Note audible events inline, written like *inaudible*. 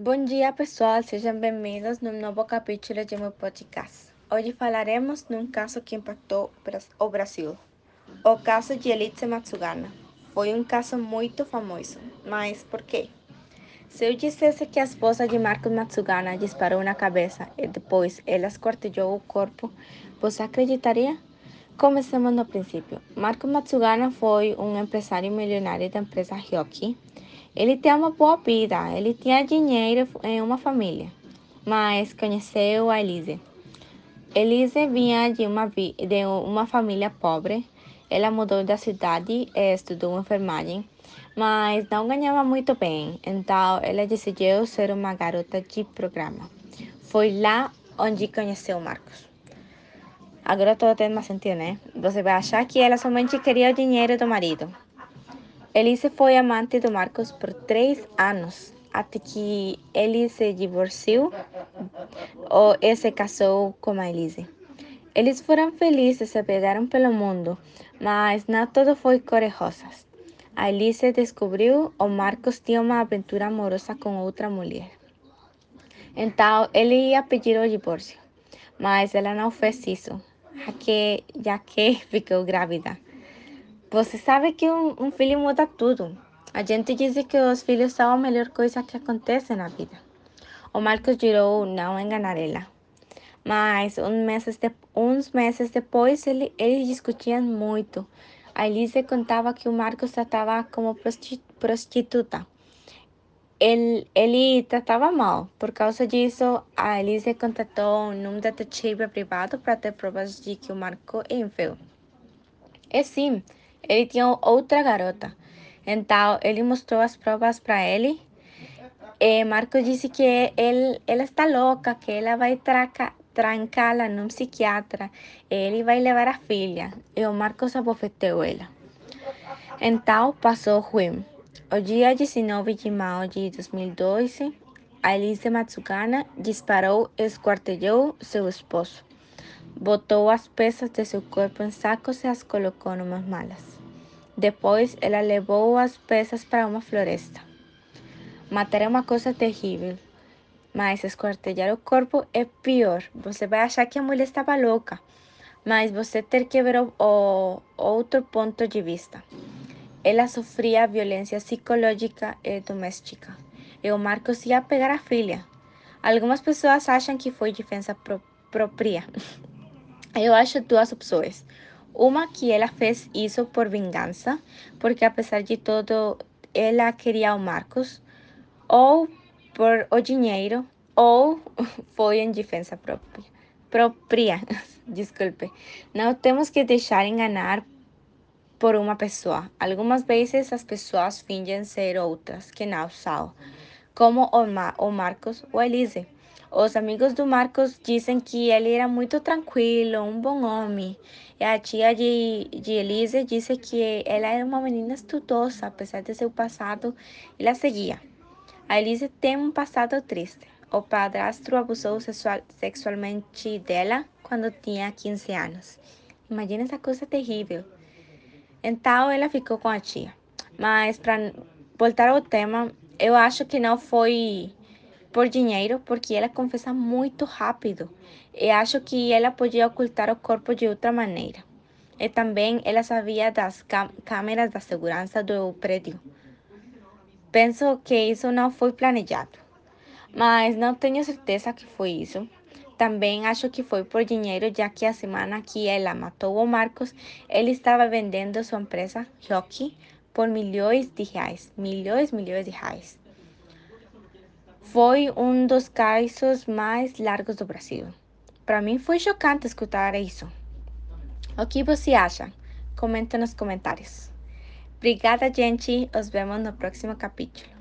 Bom dia, pessoal. Sejam bem-vindos num novo capítulo de meu podcast. Hoje falaremos de um caso que impactou o Brasil. O caso de Elise Matsugana. Foi um caso muito famoso. Mas por quê? Se eu dissesse que a esposa de Marcos Matsugana disparou na cabeça e depois ela esquartejou o corpo, você acreditaria? Comecemos no princípio. Marcos Matsugana foi um empresário milionário da empresa Hyoki ele tem uma boa vida, ele tinha dinheiro em uma família, mas conheceu a Elise. Elise vinha de uma, de uma família pobre. Ela mudou da cidade e estudou enfermagem, mas não ganhava muito bem, então ela decidiu ser uma garota de programa. Foi lá onde conheceu Marcos. Agora tudo tem mais sentido, né? Você vai achar que ela somente queria o dinheiro do marido. Elise foi amante do Marcos por três anos, até que ele se divorciou ou se casou com a Elise. Eles foram felizes, se pegaram pelo mundo, mas não tudo foi cor-de-rosas. A Elise descobriu o Marcos tinha uma aventura amorosa com outra mulher. Então, ele ia pedir o divórcio, mas ela não fez isso, já que, já que *laughs* ficou grávida. Você sabe que um, um filho muda tudo. A gente diz que os filhos são a melhor coisa que acontece na vida. O Marcos jurou não enganar ela. Mas uns meses, de, uns meses depois ele, eles discutiam muito. A Elise contava que o Marcos tratava como prostituta. Ele, ele tratava mal. Por causa disso, a Elise contratou um detetive privado para ter provas de que o Marco é infiel. E sim, ele tinha outra garota. Então, ele mostrou as provas para ele. E Marcos disse que ele, ela está louca, que ela vai trancá-la num psiquiatra. Ele vai levar a filha. E o Marcos abofeteou ela. Então, passou o ruim. O dia 19 de maio de 2012, a Elise Matsugana disparou e esquartejou seu esposo. Botou as peças de seu corpo em sacos e as colocou numas malas. Depois, ela levou as peças para uma floresta. Matar é uma coisa terrível, mas esquartejar o corpo é pior. Você vai achar que a mulher estava louca, mas você tem que ver o, o outro ponto de vista. Ela sofria violência psicológica e doméstica, e o Marcos ia pegar a filha. Algumas pessoas acham que foi defesa própria. *laughs* Eu acho duas opções. Uma que ela fez isso por vingança, porque apesar de tudo, ela queria o Marcos, ou por o dinheiro, ou *laughs* foi em defesa própria. própria. *laughs* Desculpe. Não temos que deixar enganar por uma pessoa. Algumas vezes as pessoas fingem ser outras que não são, como o, Ma o Marcos ou Elise. Os amigos do Marcos dizem que ele era muito tranquilo, um bom homem. E a tia de, de Elise disse que ela era uma menina estudosa, apesar de seu passado, ela seguia. A Elise tem um passado triste. O padrasto abusou sexual, sexualmente dela quando tinha 15 anos. Imagina essa coisa terrível. Então ela ficou com a tia. Mas para voltar ao tema, eu acho que não foi por dinheiro porque ela confessa muito rápido e acho que ela podia ocultar o corpo de outra maneira. E também ela sabia das câmeras da segurança do prédio. Penso que isso não foi planejado, mas não tenho certeza que foi isso. Também acho que foi por dinheiro, já que a semana que ela matou o Marcos, ele estava vendendo sua empresa, Hockey, por milhões de reais. Milhões, milhões de reais. Foi um dos casos mais largos do Brasil. Para mim foi chocante escutar isso. O que você acha? Comenta nos comentários. Obrigada, gente. Nos vemos no próximo capítulo.